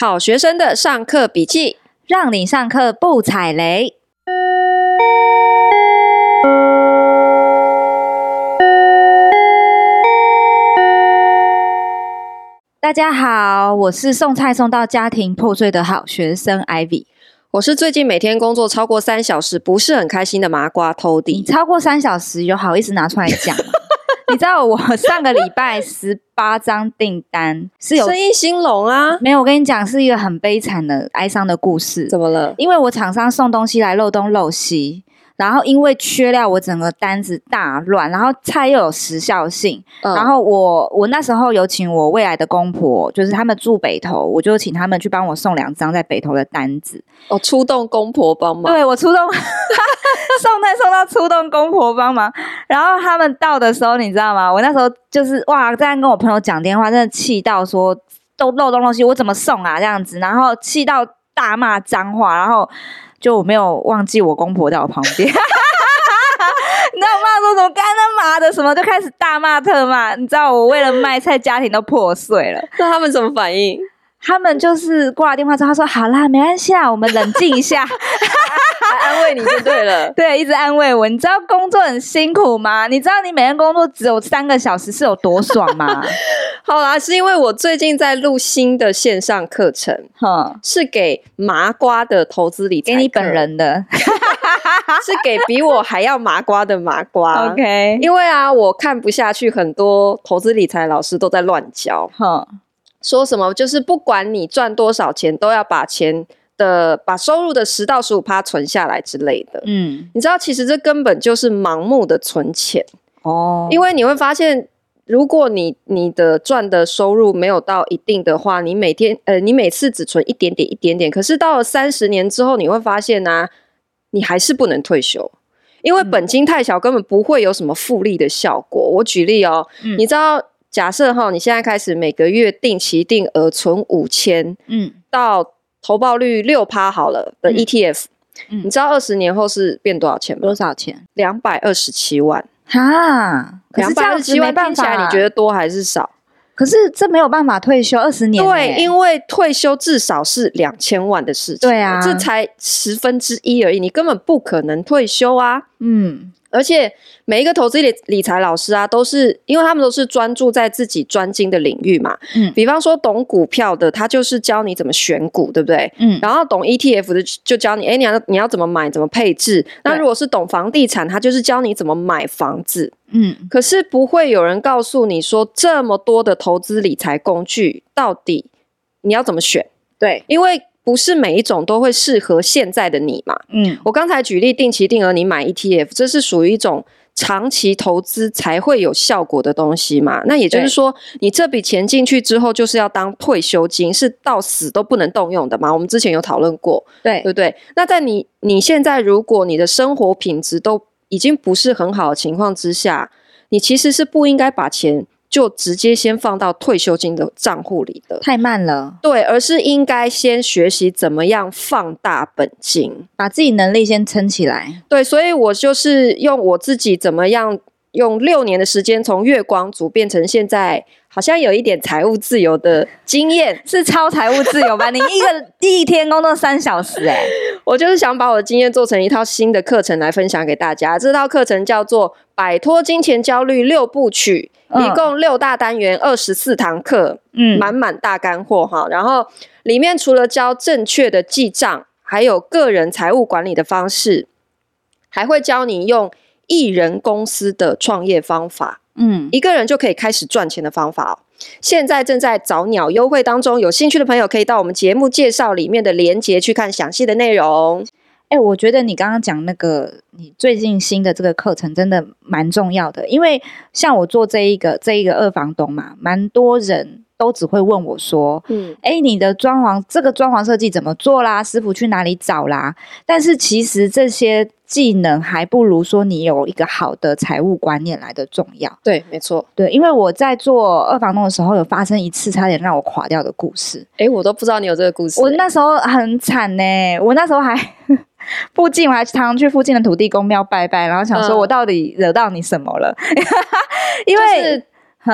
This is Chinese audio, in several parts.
好学生的上课笔记，让你上课不踩雷。大家好，我是送菜送到家庭破碎的好学生 Ivy。我是最近每天工作超过三小时，不是很开心的麻瓜 Tody。你超过三小时有好意思拿出来讲吗？你知道我上个礼拜十八张订单是有生意兴隆啊？没有，我跟你讲是一个很悲惨的哀伤的故事。怎么了？因为我厂商送东西来漏东漏西。然后因为缺料，我整个单子大乱，然后菜又有时效性，嗯、然后我我那时候有请我未来的公婆，就是他们住北投，我就请他们去帮我送两张在北投的单子。哦，出动公婆帮忙。对，我出动 送菜送到出动公婆帮忙，然后他们到的时候，你知道吗？我那时候就是哇，这样跟我朋友讲电话，真的气到说都漏东漏西，我怎么送啊这样子，然后气到大骂脏话，然后。就我没有忘记我公婆在我旁边，你知道我妈说什么干他妈的什么，就开始大骂特骂，你知道我为了卖菜家庭都破碎了。那他们什么反应？他们就是挂了电话之后，他说好啦，没关系啦，我们冷静一下。还安慰你就对了，对，一直安慰我。你知道工作很辛苦吗？你知道你每天工作只有三个小时是有多爽吗？好啦，是因为我最近在录新的线上课程，哈，是给麻瓜的投资理财，给你本人的，是给比我还要麻瓜的麻瓜。OK，因为啊，我看不下去，很多投资理财老师都在乱教，哈，说什么就是不管你赚多少钱，都要把钱。的把收入的十到十五趴存下来之类的，嗯，你知道其实这根本就是盲目的存钱哦，因为你会发现，如果你你的赚的收入没有到一定的话，你每天呃你每次只存一点点一点点，可是到了三十年之后，你会发现呢、啊，你还是不能退休，因为本金太小，根本不会有什么复利的效果。我举例哦，嗯、你知道，假设哈，你现在开始每个月定期定额存五千，嗯，到。投报率六趴好了的 ETF，嗯，你知道二十年后是变多少钱吗？多少钱？两百二十七万哈，两百二十七万听起来你觉得多还是少？可是这没有办法退休二十年，对，因为退休至少是两千万的事情，对啊，这才十分之一而已，你根本不可能退休啊，嗯。而且每一个投资理理财老师啊，都是因为他们都是专注在自己专精的领域嘛。嗯，比方说懂股票的，他就是教你怎么选股，对不对？嗯，然后懂 ETF 的就教你，哎，你要你要怎么买，怎么配置。那如果是懂房地产，他就是教你怎么买房子。嗯，可是不会有人告诉你说，这么多的投资理财工具，到底你要怎么选？对，因为。不是每一种都会适合现在的你嘛？嗯，我刚才举例定期定额，你买 ETF，这是属于一种长期投资才会有效果的东西嘛？那也就是说，你这笔钱进去之后，就是要当退休金，是到死都不能动用的嘛？我们之前有讨论过，对对不对？那在你你现在如果你的生活品质都已经不是很好的情况之下，你其实是不应该把钱。就直接先放到退休金的账户里的，太慢了。对，而是应该先学习怎么样放大本金，把自己能力先撑起来。对，所以我就是用我自己怎么样用六年的时间，从月光族变成现在好像有一点财务自由的经验，是超财务自由吧？你一个 一天工作三小时，欸，哎，我就是想把我的经验做成一套新的课程来分享给大家。这套课程叫做《摆脱金钱焦虑六部曲》。一共六大单元，二十四堂课，嗯，满满大干货哈。然后里面除了教正确的记账，还有个人财务管理的方式，还会教你用一人公司的创业方法，嗯，一个人就可以开始赚钱的方法哦。现在正在找鸟优惠当中，有兴趣的朋友可以到我们节目介绍里面的链接去看详细的内容。哎、我觉得你刚刚讲那个，你最近新的这个课程真的蛮重要的，因为像我做这一个这一个二房东嘛，蛮多人都只会问我说，嗯，哎、欸，你的装潢这个装潢设计怎么做啦？师傅去哪里找啦？但是其实这些。技能还不如说你有一个好的财务观念来的重要。对，没错。对，因为我在做二房东的时候，有发生一次差点让我垮掉的故事。哎，我都不知道你有这个故事。我那时候很惨呢，我那时候还 附近我还常常去附近的土地公庙拜拜，然后想说我到底惹到你什么了？嗯、因为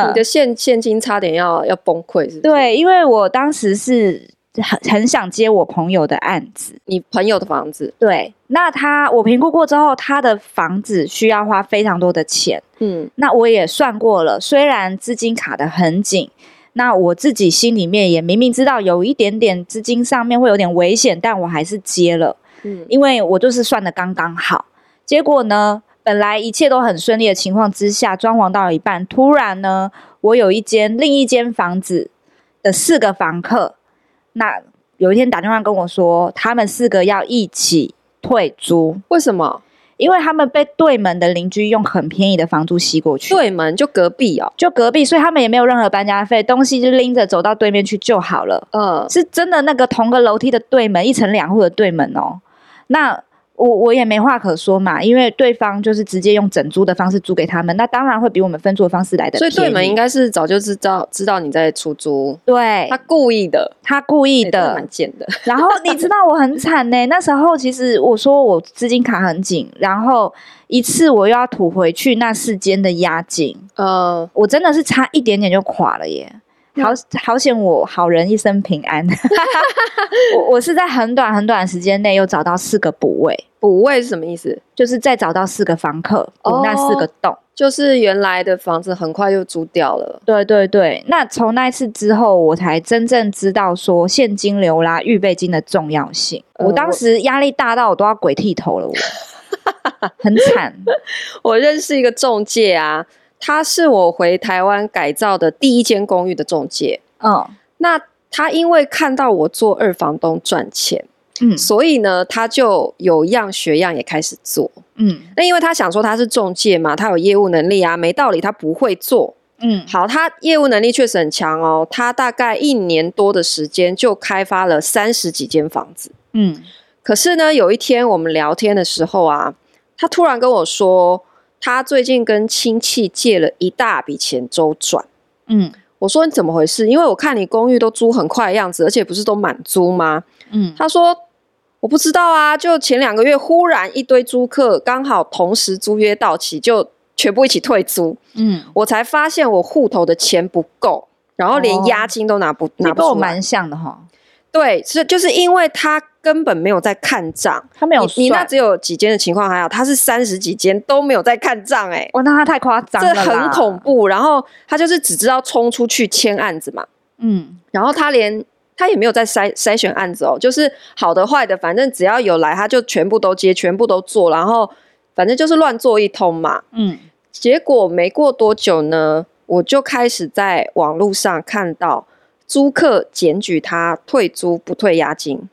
你的现现金差点要要崩溃，是不是？对，因为我当时是。很很想接我朋友的案子，你朋友的房子，对，那他我评估过之后，他的房子需要花非常多的钱，嗯，那我也算过了，虽然资金卡的很紧，那我自己心里面也明明知道有一点点资金上面会有点危险，但我还是接了，嗯，因为我就是算的刚刚好，结果呢，本来一切都很顺利的情况之下，装潢到一半，突然呢，我有一间另一间房子的四个房客。那有一天打电话跟我说，他们四个要一起退租。为什么？因为他们被对门的邻居用很便宜的房租吸过去。对门就隔壁哦，就隔壁，所以他们也没有任何搬家费，东西就拎着走到对面去就好了。嗯，是真的那个同个楼梯的对门，一层两户的对门哦。那。我我也没话可说嘛，因为对方就是直接用整租的方式租给他们，那当然会比我们分租的方式来的。所以对门应该是早就知道知道你在出租，对，他故意的，他故意的，蛮贱的。然后你知道我很惨呢，那时候其实我说我资金卡很紧，然后一次我又要吐回去那四间的押金，呃，我真的是差一点点就垮了耶。好好险，我好人一生平安。我我是在很短很短的时间内又找到四个补位，补位是什么意思？就是再找到四个房客补那四个洞，就是原来的房子很快就租掉了。对对对，那从那一次之后，我才真正知道说现金流啦、预备金的重要性。我当时压力大到我都要鬼剃头了，我很惨。我认识一个中介啊。他是我回台湾改造的第一间公寓的中介，嗯，那他因为看到我做二房东赚钱，嗯，所以呢，他就有样学样也开始做，嗯，那因为他想说他是中介嘛，他有业务能力啊，没道理他不会做，嗯，好，他业务能力确实很强哦，他大概一年多的时间就开发了三十几间房子，嗯，可是呢，有一天我们聊天的时候啊，他突然跟我说。他最近跟亲戚借了一大笔钱周转，嗯，我说你怎么回事？因为我看你公寓都租很快的样子，而且不是都满租吗？嗯，他说我不知道啊，就前两个月忽然一堆租客刚好同时租约到期，就全部一起退租，嗯，我才发现我户头的钱不够，然后连押金都拿不、哦、拿不出来，蛮像的哈。对，是就是因为他根本没有在看账，他没有你，你那只有几间的情况还好，他是三十几间都没有在看账，哎，哇，那他太夸张了，这很恐怖。然后他就是只知道冲出去签案子嘛，嗯，然后他连他也没有在筛筛选案子哦，就是好的坏的，反正只要有来他就全部都接，全部都做，然后反正就是乱做一通嘛，嗯，结果没过多久呢，我就开始在网络上看到。租客检举他退租不退押金，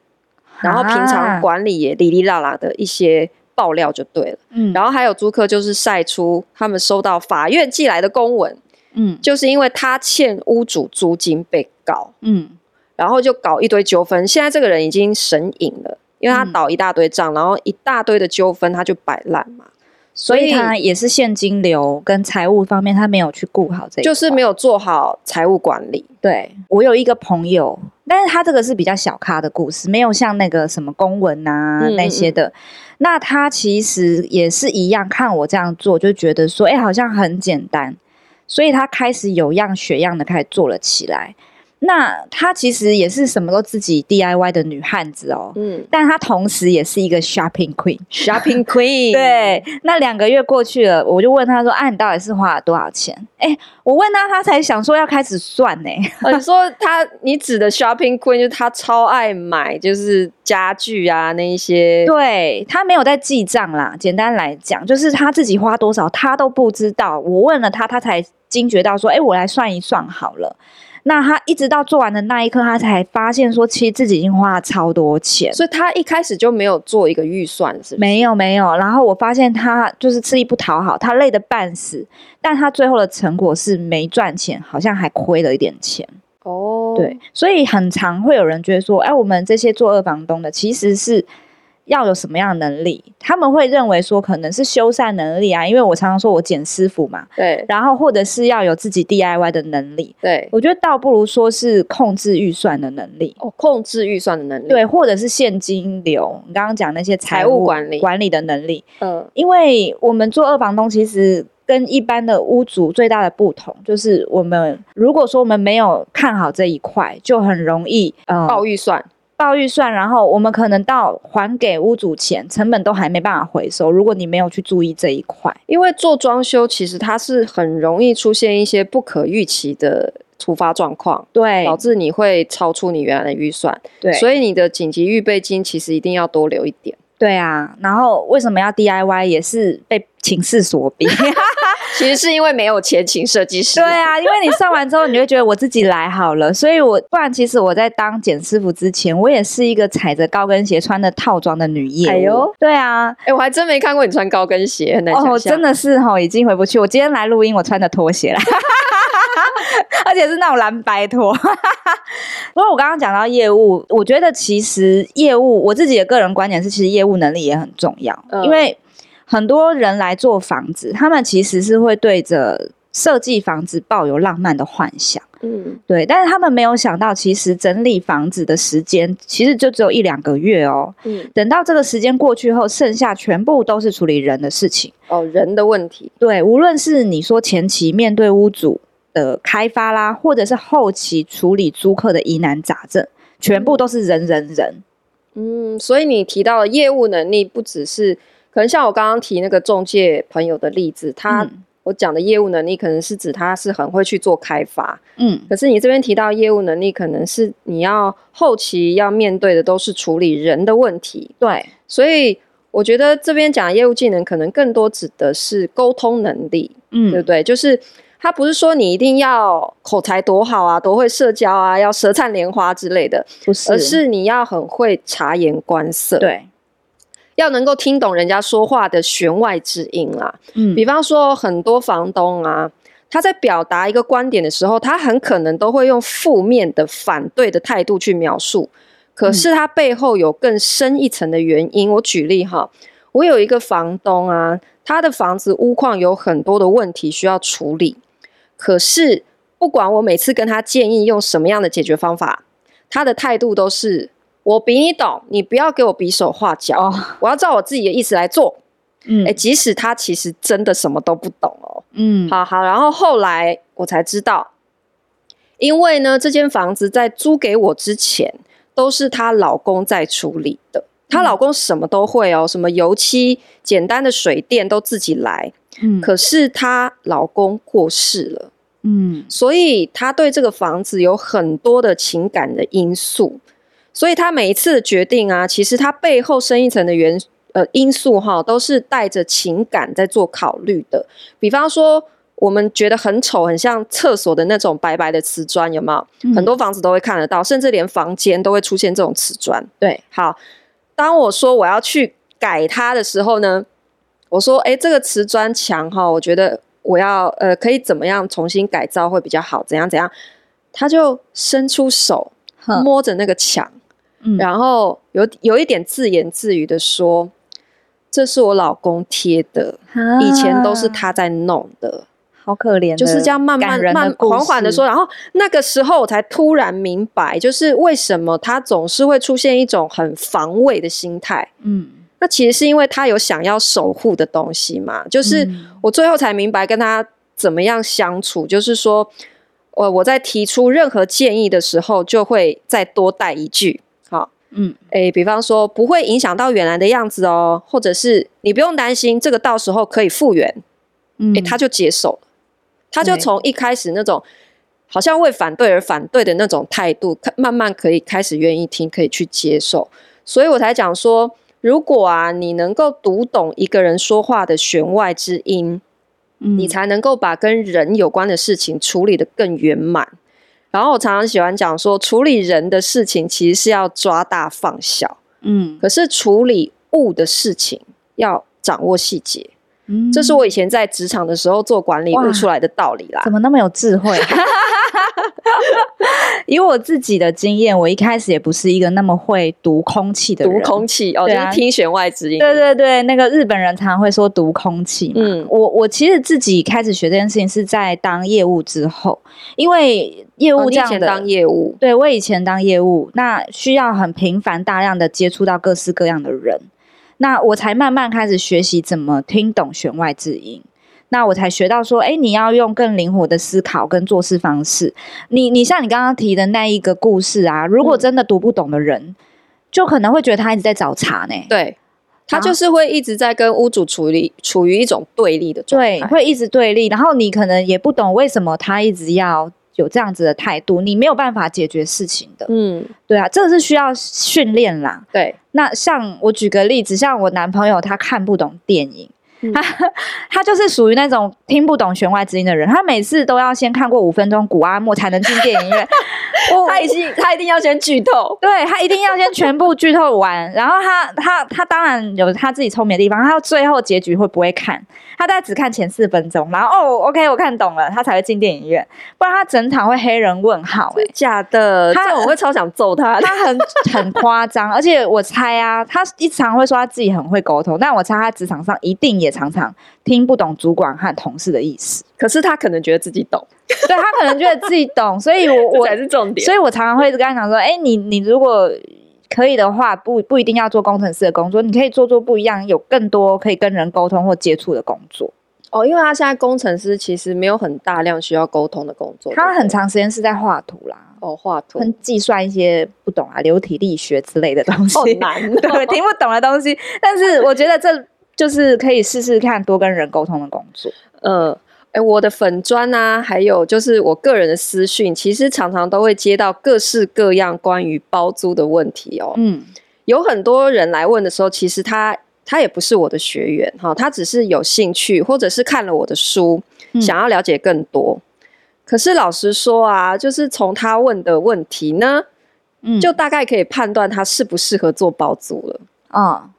然后平常管理也哩哩啦啦的一些爆料就对了。嗯，然后还有租客就是晒出他们收到法院寄来的公文，嗯，就是因为他欠屋主租金被告，嗯，然后就搞一堆纠纷。现在这个人已经神隐了，因为他倒一大堆账，然后一大堆的纠纷他就摆烂嘛。所以他也是现金流跟财务方面，他没有去顾好这一，就是没有做好财务管理。对，我有一个朋友，但是他这个是比较小咖的故事，没有像那个什么公文啊那些的。那他其实也是一样，看我这样做，就觉得说，哎，好像很简单，所以他开始有样学样的开始做了起来。那她其实也是什么都自己 DIY 的女汉子哦，嗯，但她同时也是一个 shopping queen，shopping queen。对，那两个月过去了，我就问她说：“啊，你到底是花了多少钱？”哎，我问她，她才想说要开始算呢。你说她，你指的 shopping queen 就是她超爱买，就是家具啊那一些。对，她没有在记账啦。简单来讲，就是她自己花多少，她都不知道。我问了她，她才惊觉到说：“哎，我来算一算好了。”那他一直到做完的那一刻，他才发现说，其实自己已经花了超多钱，所以他一开始就没有做一个预算，是？没有没有。然后我发现他就是吃力不讨好，他累得半死，但他最后的成果是没赚钱，好像还亏了一点钱。哦，对，所以很常会有人觉得说，哎，我们这些做二房东的其实是。要有什么样的能力？他们会认为说可能是修缮能力啊，因为我常常说我剪师傅嘛。对。然后或者是要有自己 DIY 的能力。对。我觉得倒不如说是控制预算的能力。哦，控制预算的能力。对，或者是现金流。你刚刚讲那些财务，管理管理的能力。嗯。因为我们做二房东，其实。跟一般的屋主最大的不同，就是我们如果说我们没有看好这一块，就很容易呃爆预算。报预算，然后我们可能到还给屋主钱，成本都还没办法回收。如果你没有去注意这一块，因为做装修其实它是很容易出现一些不可预期的突发状况，对，导致你会超出你原来的预算，对，所以你的紧急预备金其实一定要多留一点。对啊，然后为什么要 DIY 也是被情势所逼，其实是因为没有钱请设计师。对啊，因为你上完之后，你就觉得我自己来好了，所以我不然其实我在当简师傅之前，我也是一个踩着高跟鞋穿的套装的女业。哎呦，对啊，哎，我还真没看过你穿高跟鞋，很难想象。哦，真的是哈，已经回不去。我今天来录音，我穿的拖鞋来。而且是那种蓝白拖。不过我刚刚讲到业务，我觉得其实业务，我自己的个人观点是，其实业务能力也很重要。嗯、因为很多人来做房子，他们其实是会对着设计房子抱有浪漫的幻想。嗯，对。但是他们没有想到，其实整理房子的时间其实就只有一两个月哦。嗯。等到这个时间过去后，剩下全部都是处理人的事情。哦，人的问题。对，无论是你说前期面对屋主。的开发啦，或者是后期处理租客的疑难杂症，全部都是人人人。嗯，所以你提到的业务能力，不只是可能像我刚刚提那个中介朋友的例子，他、嗯、我讲的业务能力，可能是指他是很会去做开发。嗯，可是你这边提到业务能力，可能是你要后期要面对的都是处理人的问题。对，所以我觉得这边讲业务技能，可能更多指的是沟通能力。嗯，对不对？就是。他不是说你一定要口才多好啊，多会社交啊，要舌灿莲花之类的，不是，而是你要很会察言观色，对，要能够听懂人家说话的弦外之音啦。嗯，比方说很多房东啊，他在表达一个观点的时候，他很可能都会用负面的反对的态度去描述，可是他背后有更深一层的原因。我举例哈，我有一个房东啊，他的房子屋况有很多的问题需要处理。可是，不管我每次跟他建议用什么样的解决方法，他的态度都是我比你懂，你不要给我比手画脚，哦、我要照我自己的意思来做。嗯，诶，即使他其实真的什么都不懂哦。嗯，好好，然后后来我才知道，因为呢，这间房子在租给我之前，都是她老公在处理的。她老公什么都会哦，什么油漆、简单的水电都自己来。嗯，可是她老公过世了。嗯，所以她对这个房子有很多的情感的因素，所以他每一次的决定啊，其实他背后深一层的原呃因素哈，都是带着情感在做考虑的。比方说，我们觉得很丑，很像厕所的那种白白的瓷砖，有没有？嗯、很多房子都会看得到，甚至连房间都会出现这种瓷砖。对，好，当我说我要去改它的时候呢，我说，哎，这个瓷砖墙哈，我觉得。我要呃，可以怎么样重新改造会比较好？怎样怎样？他就伸出手摸着那个墙，嗯，然后有有一点自言自语的说：“这是我老公贴的，啊，以前都是他在弄的，好可怜。”就是这样慢慢慢缓缓的说。然后那个时候我才突然明白，就是为什么他总是会出现一种很防卫的心态。嗯。那其实是因为他有想要守护的东西嘛，就是我最后才明白跟他怎么样相处，就是说，我我在提出任何建议的时候，就会再多带一句，好，嗯，诶，比方说不会影响到原来的样子哦，或者是你不用担心，这个到时候可以复原，嗯，诶，他就接受了，他就从一开始那种好像为反对而反对的那种态度，慢慢可以开始愿意听，可以去接受，所以我才讲说。如果啊，你能够读懂一个人说话的弦外之音，嗯，你才能够把跟人有关的事情处理得更圆满。然后我常常喜欢讲说，处理人的事情其实是要抓大放小，嗯，可是处理物的事情要掌握细节，嗯，这是我以前在职场的时候做管理悟出来的道理啦。怎么那么有智慧？以我自己的经验，我一开始也不是一个那么会读空气的人。读空气哦，就是听弦外之音。对对对，那个日本人常常会说读空气嘛。嗯，我我其实自己开始学这件事情是在当业务之后，因为业务这样的、哦、当业务，对我以前当业务，那需要很频繁大量的接触到各式各样的人，那我才慢慢开始学习怎么听懂弦外之音。那我才学到说，哎，你要用更灵活的思考跟做事方式。你你像你刚刚提的那一个故事啊，如果真的读不懂的人，嗯、就可能会觉得他一直在找茬呢。对，他就是会一直在跟屋主处于处于一种对立的状态，对，会一直对立。然后你可能也不懂为什么他一直要。有这样子的态度，你没有办法解决事情的。嗯，对啊，这个是需要训练啦。对，那像我举个例子，像我男朋友，他看不懂电影。他 他就是属于那种听不懂弦外之音的人，他每次都要先看过五分钟古阿莫才能进电影院。他已经他一定要先剧透，对，他一定要先全部剧透完，然后他他他当然有他自己聪明的地方，他最后结局会不会看？他大概只看前四分钟，然后哦，OK，我看懂了，他才会进电影院，不然他整场会黑人问号。哎，假的，他我会超想揍他，他很 很夸张，而且我猜啊，他一常会说他自己很会沟通，但我猜他职场上一定也。常常听不懂主管和同事的意思，可是他可能觉得自己懂，对，他可能觉得自己懂，所以我 我才是重点，所以我常常会跟他讲说，哎、欸，你你如果可以的话，不不一定要做工程师的工作，你可以做做不一样，有更多可以跟人沟通或接触的工作。哦，因为他现在工程师其实没有很大量需要沟通的工作，他很长时间是在画图啦，哦，画图，跟计算一些不懂啊流体力学之类的东西，好难、哦，对，听不懂的东西，但是我觉得这。就是可以试试看多跟人沟通的工作。嗯，哎、欸，我的粉砖啊，还有就是我个人的私讯，其实常常都会接到各式各样关于包租的问题哦。嗯，有很多人来问的时候，其实他他也不是我的学员哈，他只是有兴趣，或者是看了我的书，想要了解更多。嗯、可是老实说啊，就是从他问的问题呢，嗯，就大概可以判断他适不适合做包租了。嗯。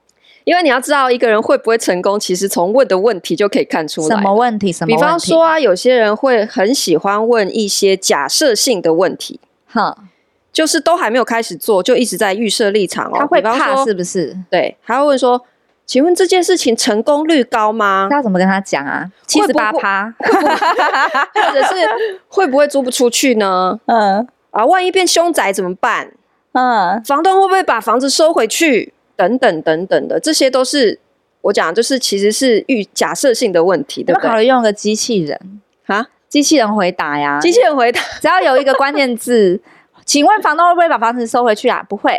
因为你要知道一个人会不会成功，其实从问的问题就可以看出来。什么问题？什么问题？比方说啊，有些人会很喜欢问一些假设性的问题，哈，就是都还没有开始做，就一直在预设立场哦。他会怕是不是？对，他会问说：“请问这件事情成功率高吗？”那要怎么跟他讲啊？七十八趴，或者是会不会租不出去呢？嗯，啊，万一变凶宅怎么办？嗯，房东会不会把房子收回去？等等等等的，这些都是我讲，就是其实是预假设性的问题，对不对？考虑用个机器人啊，机器人回答呀，机器人回答，只要有一个关键字，请问房东会不会把房子收回去啊？不会，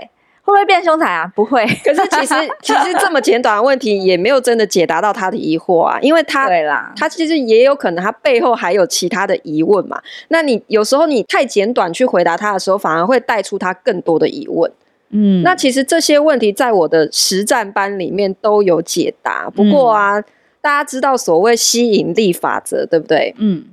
会不会变凶宅啊？不会。可是其实 其实这么简短的问题，也没有真的解答到他的疑惑啊，因为他对啦，他其实也有可能他背后还有其他的疑问嘛。那你有时候你太简短去回答他的时候，反而会带出他更多的疑问。嗯，那其实这些问题在我的实战班里面都有解答。不过啊，嗯、大家知道所谓吸引力法则，对不对？嗯，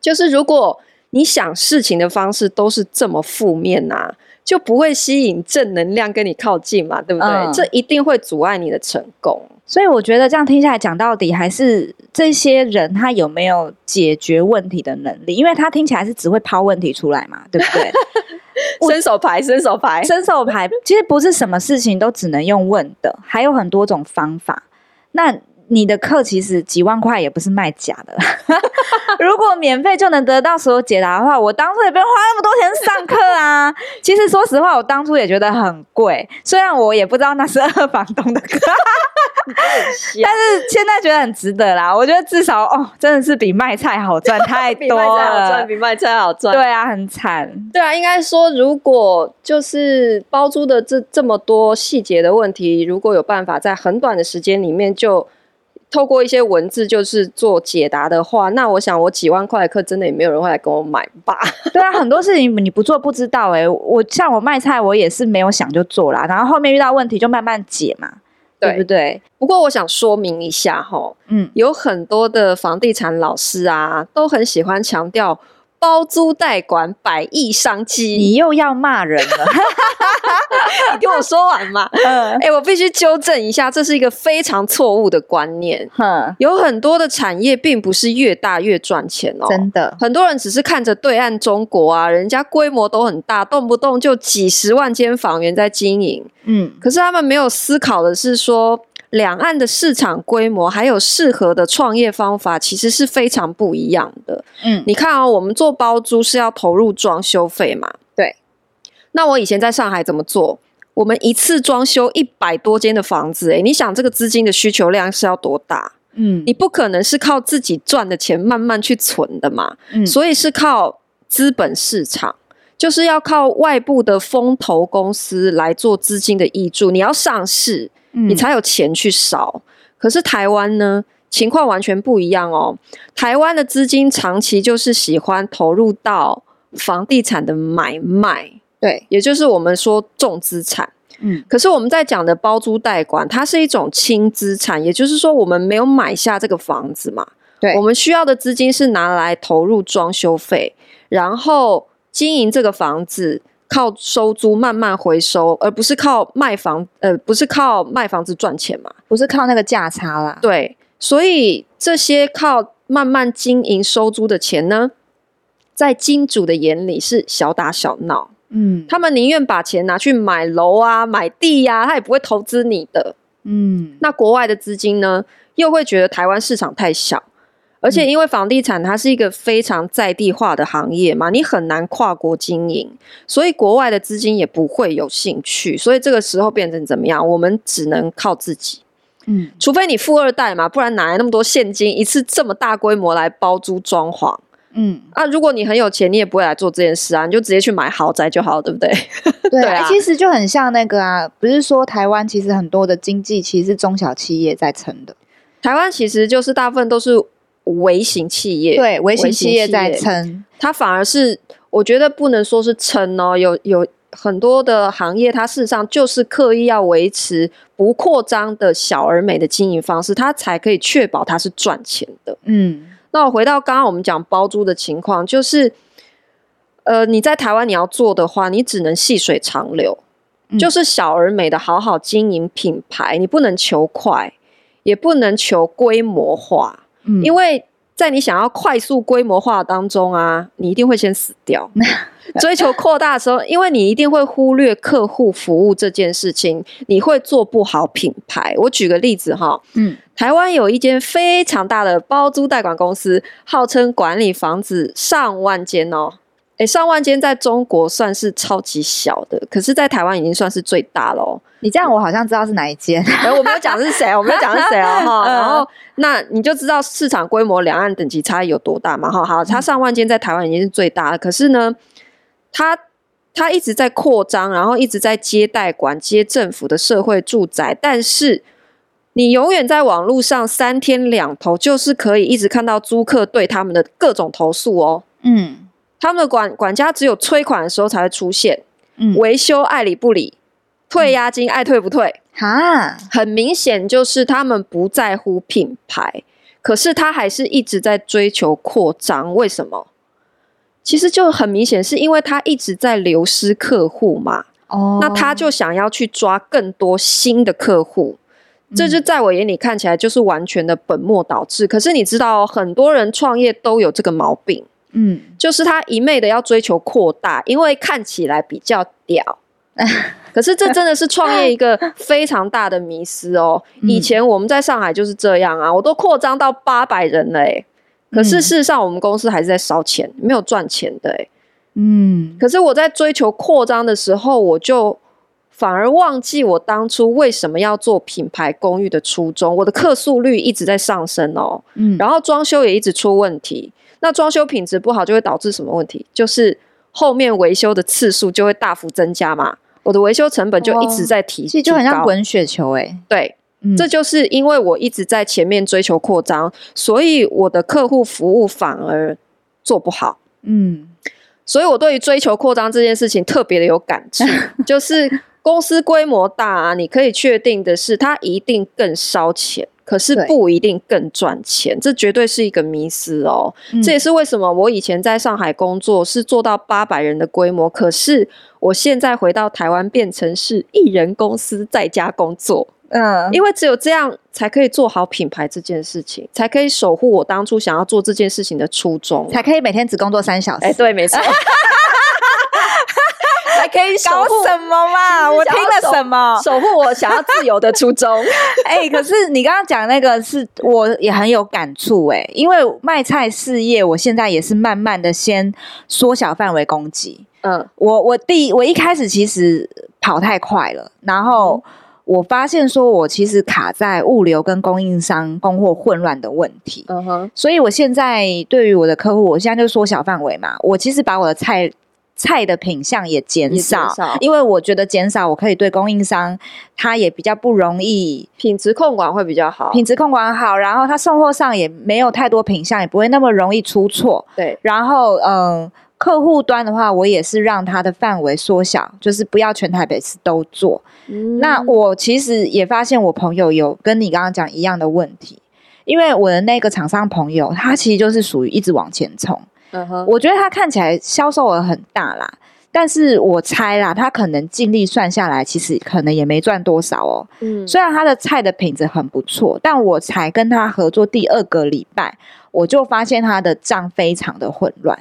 就是如果你想事情的方式都是这么负面啊，就不会吸引正能量跟你靠近嘛，对不对？嗯、这一定会阻碍你的成功。所以我觉得这样听下来讲到底，还是这些人他有没有解决问题的能力？因为他听起来是只会抛问题出来嘛，对不对？伸手牌，伸手牌，伸手牌，其实不是什么事情都只能用问的，还有很多种方法。那你的课其实几万块也不是卖假的。如果免费就能得到所有解答的话，我当初也不用花那么多钱上课啊。其实说实话，我当初也觉得很贵，虽然我也不知道那是二房东的课，但是现在觉得很值得啦。我觉得至少哦，真的是比卖菜好赚太多了，比卖菜好赚，比卖菜好赚。对啊，很惨。对啊，应该说，如果就是包租的这这么多细节的问题，如果有办法在很短的时间里面就。透过一些文字就是做解答的话，那我想我几万块的课真的也没有人会来跟我买吧？对啊，很多事情你不做不知道哎、欸。我像我卖菜，我也是没有想就做啦，然后后面遇到问题就慢慢解嘛，对，对不对？不过我想说明一下哈，嗯，有很多的房地产老师啊，都很喜欢强调。包租代管百亿商机，你又要骂人了？你听我说完嘛。嗯，哎、欸，我必须纠正一下，这是一个非常错误的观念。嗯，有很多的产业并不是越大越赚钱哦。真的，很多人只是看着对岸中国啊，人家规模都很大，动不动就几十万间房源在经营。嗯，可是他们没有思考的是说。两岸的市场规模还有适合的创业方法，其实是非常不一样的。嗯，你看哦，我们做包租是要投入装修费嘛？对。那我以前在上海怎么做？我们一次装修一百多间的房子，诶，你想这个资金的需求量是要多大？嗯，你不可能是靠自己赚的钱慢慢去存的嘛，嗯，所以是靠资本市场，就是要靠外部的风投公司来做资金的挹注，你要上市，你才有钱去烧。可是台湾呢，情况完全不一样哦。台湾的资金长期就是喜欢投入到房地产的买卖，对，也就是我们说重资产。嗯，可是我们在讲的包租代管，它是一种轻资产，也就是说我们没有买下这个房子嘛，对，我们需要的资金是拿来投入装修费，然后经营这个房子。靠收租慢慢回收，而不是靠卖房，呃，不是靠卖房子赚钱嘛？不是靠那个价差啦。对，所以这些靠慢慢经营收租的钱呢，在金主的眼里是小打小闹。嗯，他们宁愿把钱拿去买楼啊、买地呀、啊，他也不会投资你的。嗯，那国外的资金呢，又会觉得台湾市场太小。而且，因为房地产它是一个非常在地化的行业嘛，你很难跨国经营，所以国外的资金也不会有兴趣。所以这个时候变成怎么样？我们只能靠自己。嗯，除非你富二代嘛，不然哪来那么多现金，一次这么大规模来包租装潢？嗯，啊，如果你很有钱，你也不会来做这件事啊，你就直接去买豪宅就好了，对不对？对啊，其实就很像那个啊，不是说台湾其实很多的经济其实是中小企业在撑的，台湾其实就是大部分都是。微型企业，对，微型企业在撑，它反而是我觉得不能说是撑哦，有有很多的行业，它事实上就是刻意要维持不扩张的小而美的经营方式，它才可以确保它是赚钱的。嗯，那我回到刚刚我们讲包租的情况，就是呃，你在台湾你要做的话，你只能细水长流，嗯，就是小而美的好好经营品牌，你不能求快，也不能求规模化。因为在你想要快速规模化当中啊，你一定会先死掉。追求扩大的时候，因为你一定会忽略客户服务这件事情，你会做不好品牌。我举个例子哈，嗯，台湾有一间非常大的包租代管公司，号称管理房子上万间哦。诶，上万间在中国算是超级小的，可是，在台湾已经算是最大了哦。你这样，我好像知道是哪一间。我没有讲是谁，我没有讲是谁哦。哈。然后，那你就知道市场规模、两岸等级差异有多大嘛？哈，好，它上万间在台湾已经是最大了。可是呢，它它一直在扩张，然后一直在接代管、接政府的社会住宅，但是你永远在网络上三天两头，就是可以一直看到租客对他们的各种投诉哦。嗯。他们的管管家只有催款的时候才会出现，嗯，维修爱理不理，退押金爱退不退，哈，很明显就是他们不在乎品牌，可是他还是一直在追求扩张，为什么？其实就很明显是因为他一直在流失客户嘛，哦，那他就想要去抓更多新的客户，这就在我眼里看起来就是完全的本末倒置。可是你知道，很多人创业都有这个毛病。嗯，就是他一昧的要追求扩大，因为看起来比较屌。可是这真的是创业一个非常大的迷思哦。以前我们在上海就是这样啊，我都扩张到八百人了诶，可是事实上我们公司还是在烧钱，没有赚钱的诶。嗯，可是我在追求扩张的时候，我就反而忘记我当初为什么要做品牌公寓的初衷。我的客诉率一直在上升哦，嗯，然后装修也一直出问题。那装修品质不好就会导致什么问题？就是后面维修的次数就会大幅增加嘛。我的维修成本就一直在提，其实就很像滚雪球哎、欸。对、嗯，这就是因为我一直在前面追求扩张，所以我的客户服务反而做不好。嗯，所以我对于追求扩张这件事情特别的有感触，就是公司规模大啊，你可以确定的是，它一定更烧钱。可是不一定更赚钱，这绝对是一个迷思哦、嗯。这也是为什么我以前在上海工作是做到八百人的规模，可是我现在回到台湾变成是一人公司在家工作。嗯，因为只有这样才可以做好品牌这件事情，才可以守护我当初想要做这件事情的初衷，才可以每天只工作三小时。哎、欸，对，没错。还可以搞什么嘛？我听了什么？守护我想要自由的初衷。哎、欸，可是你刚刚讲那个是，我也很有感触哎、欸，因为卖菜事业，我现在也是慢慢的先缩小范围攻击。嗯，我我第我一开始其实跑太快了，然后我发现说我其实卡在物流跟供应商供货混乱的问题。嗯哼，所以我现在对于我的客户，我现在就缩小范围嘛，我其实把我的菜。菜的品相也减少，少，因为我觉得减少，我可以对供应商，他也比较不容易，品质控管会比较好，品质控管好，然后他送货上也没有太多品相，也不会那么容易出错。对，然后嗯，客户端的话，我也是让他的范围缩小，就是不要全台北市都做。嗯，那我其实也发现，我朋友有跟你刚刚讲一样的问题，因为我的那个厂商朋友，他其实就是属于一直往前冲。我觉得他看起来销售额很大啦，但是我猜啦，他可能净利算下来，其实可能也没赚多少哦。嗯，虽然他的菜的品质很不错，但我才跟他合作第二个礼拜，我就发现他的账非常的混乱。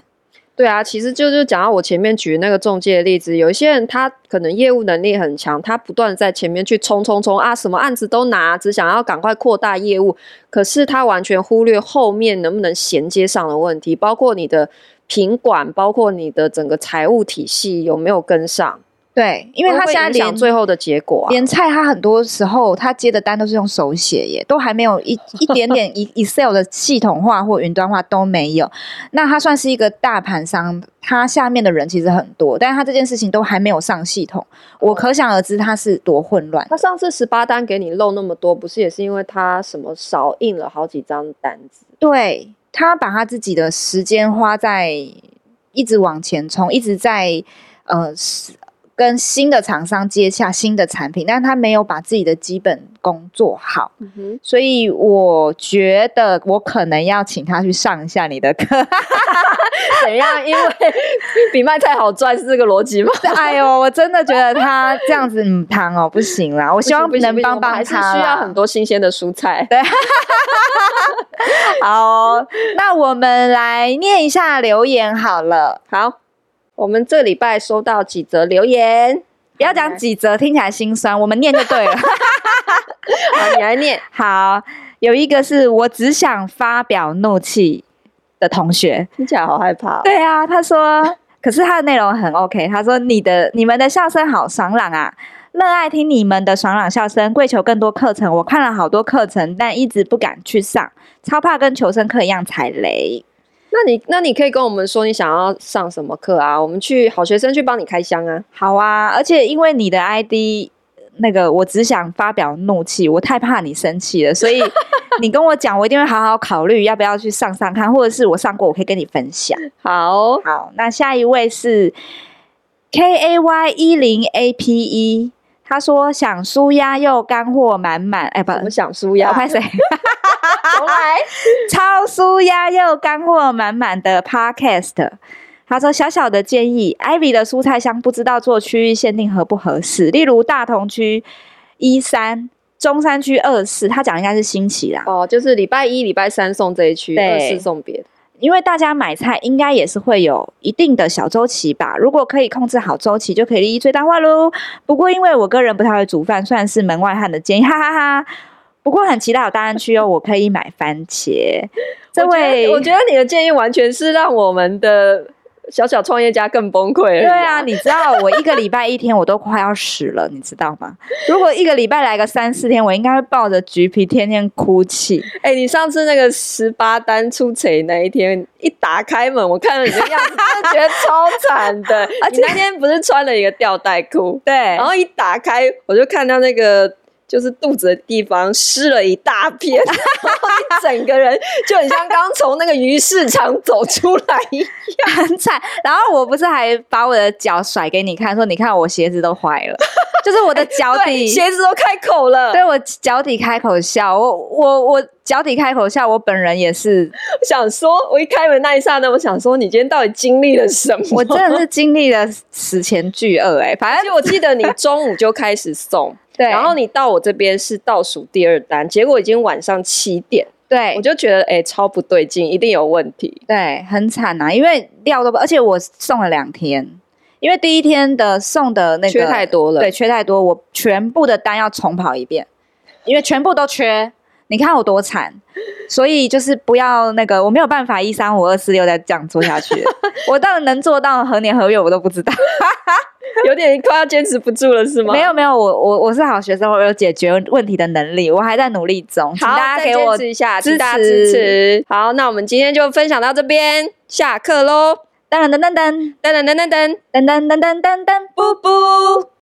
对啊，其实就是讲到我前面举那个中介的例子，有一些人他可能业务能力很强，他不断在前面去冲冲冲啊，什么案子都拿，只想要赶快扩大业务，可是他完全忽略后面能不能衔接上的问题，包括你的品管，包括你的整个财务体系有没有跟上。对，因为他现在连最后的结果、啊，连菜他很多时候他接的单都是用手写耶，都还没有一一点点 Excel 的系统化或云端化都没有。那他算是一个大盘商，他下面的人其实很多，但是他这件事情都还没有上系统，我可想而知他是多混乱。他上次十八单给你漏那么多，不是也是因为他什么少印了好几张单子？对，他把他自己的时间花在一直往前冲，一直在呃。跟新的厂商接洽新的产品，但他没有把自己的基本功做好，嗯，所以我觉得我可能要请他去上一下你的课，怎样？因为比卖菜好赚是这个逻辑吗？哎呦，我真的觉得他这样子嗯，汤哦，不行啦，我希望能帮帮他，需要很多新鲜的蔬菜。对，好哦，那我们来念一下留言好了，好。我们这礼拜收到几则留言，不要讲几则，听起来心酸。我们念就对了。好，你来念。好，有一个是我只想发表怒气的同学，听起来好害怕哦。对啊，他说，可是他的内容很 OK。他说：“你的你们的笑声好爽朗啊，热爱听你们的爽朗笑声，跪求更多课程。我看了好多课程，但一直不敢去上，超怕跟求生课一样踩雷。”那你那你可以跟我们说你想要上什么课啊？我们去好学生去帮你开箱啊。好啊，而且因为你的 ID 那个，我只想发表怒气，我太怕你生气了，所以 你跟我讲，我一定会好好考虑要不要去上上看，或者是我上过，我可以跟你分享。好好，那下一位是 K A Y 一零 A P E，他说想舒压又干货满满，哎，不，我想舒压，拍谁？重来，超舒压又干货满满的 Podcast。他说：“小小的建议，Ivy 的蔬菜箱不知道做区域限定合不合适？例如大同区一三，中山区二四。他讲应该是新奇啦。哦，就是礼拜一、礼拜三送这一区，二四送别的。因为大家买菜应该也是会有一定的小周期吧？如果可以控制好周期，就可以利益最大化喽。不过因为我个人不太会煮饭，算是门外汉的建议，哈哈哈哈。”不过很期待有大安区哦，我可以买番茄。这位，我觉得你的建议完全是让我们的小小创业家更崩溃了。对啊，你知道我一个礼拜一天我都快要死了，你知道吗？如果一个礼拜来个三四天，我应该会抱着橘皮天天哭泣。哎、欸，你上次那个十八单出贼那一天，一打开门，我看到你的样子，真的觉得超惨的。而且那天不是穿了一个吊带裤，对，然后一打开，我就看到那个。就是肚子的地方湿了一大片，然后你整个人就很像刚从那个鱼市场走出来一样，很惨。然后我不是还把我的脚甩给你看，说你看我鞋子都坏了，就是我的脚底 鞋子都开口了，对，我脚底开口笑，我我我脚底开口笑，我本人也是想说，我一开门那一刹那，我想说你今天到底经历了什么？我真的是经历了史前巨鳄哎、欸，反正我记得你中午就开始送。对，然后你到我这边是倒数第二单，结果已经晚上七点，对，我就觉得哎、欸，超不对劲，一定有问题，对，很惨啊，因为料都不，而且我送了两天，因为第一天的送的那个缺太多了，对，缺太多，我全部的单要重跑一遍，因为全部都缺，你看我多惨，所以就是不要那个，我没有办法一三五二四六再这样做下去。我到底能做到何年何月我都不知道，有点快要坚持不住了是吗？没有没有，我我我是好学生，我有解决问题的能力，我还在努力中，请大家给我支持一下，支持支持。好，那我们今天就分享到这边，下课喽！噔噔噔噔噔噔噔噔噔噔噔噔噔噔噔，布布。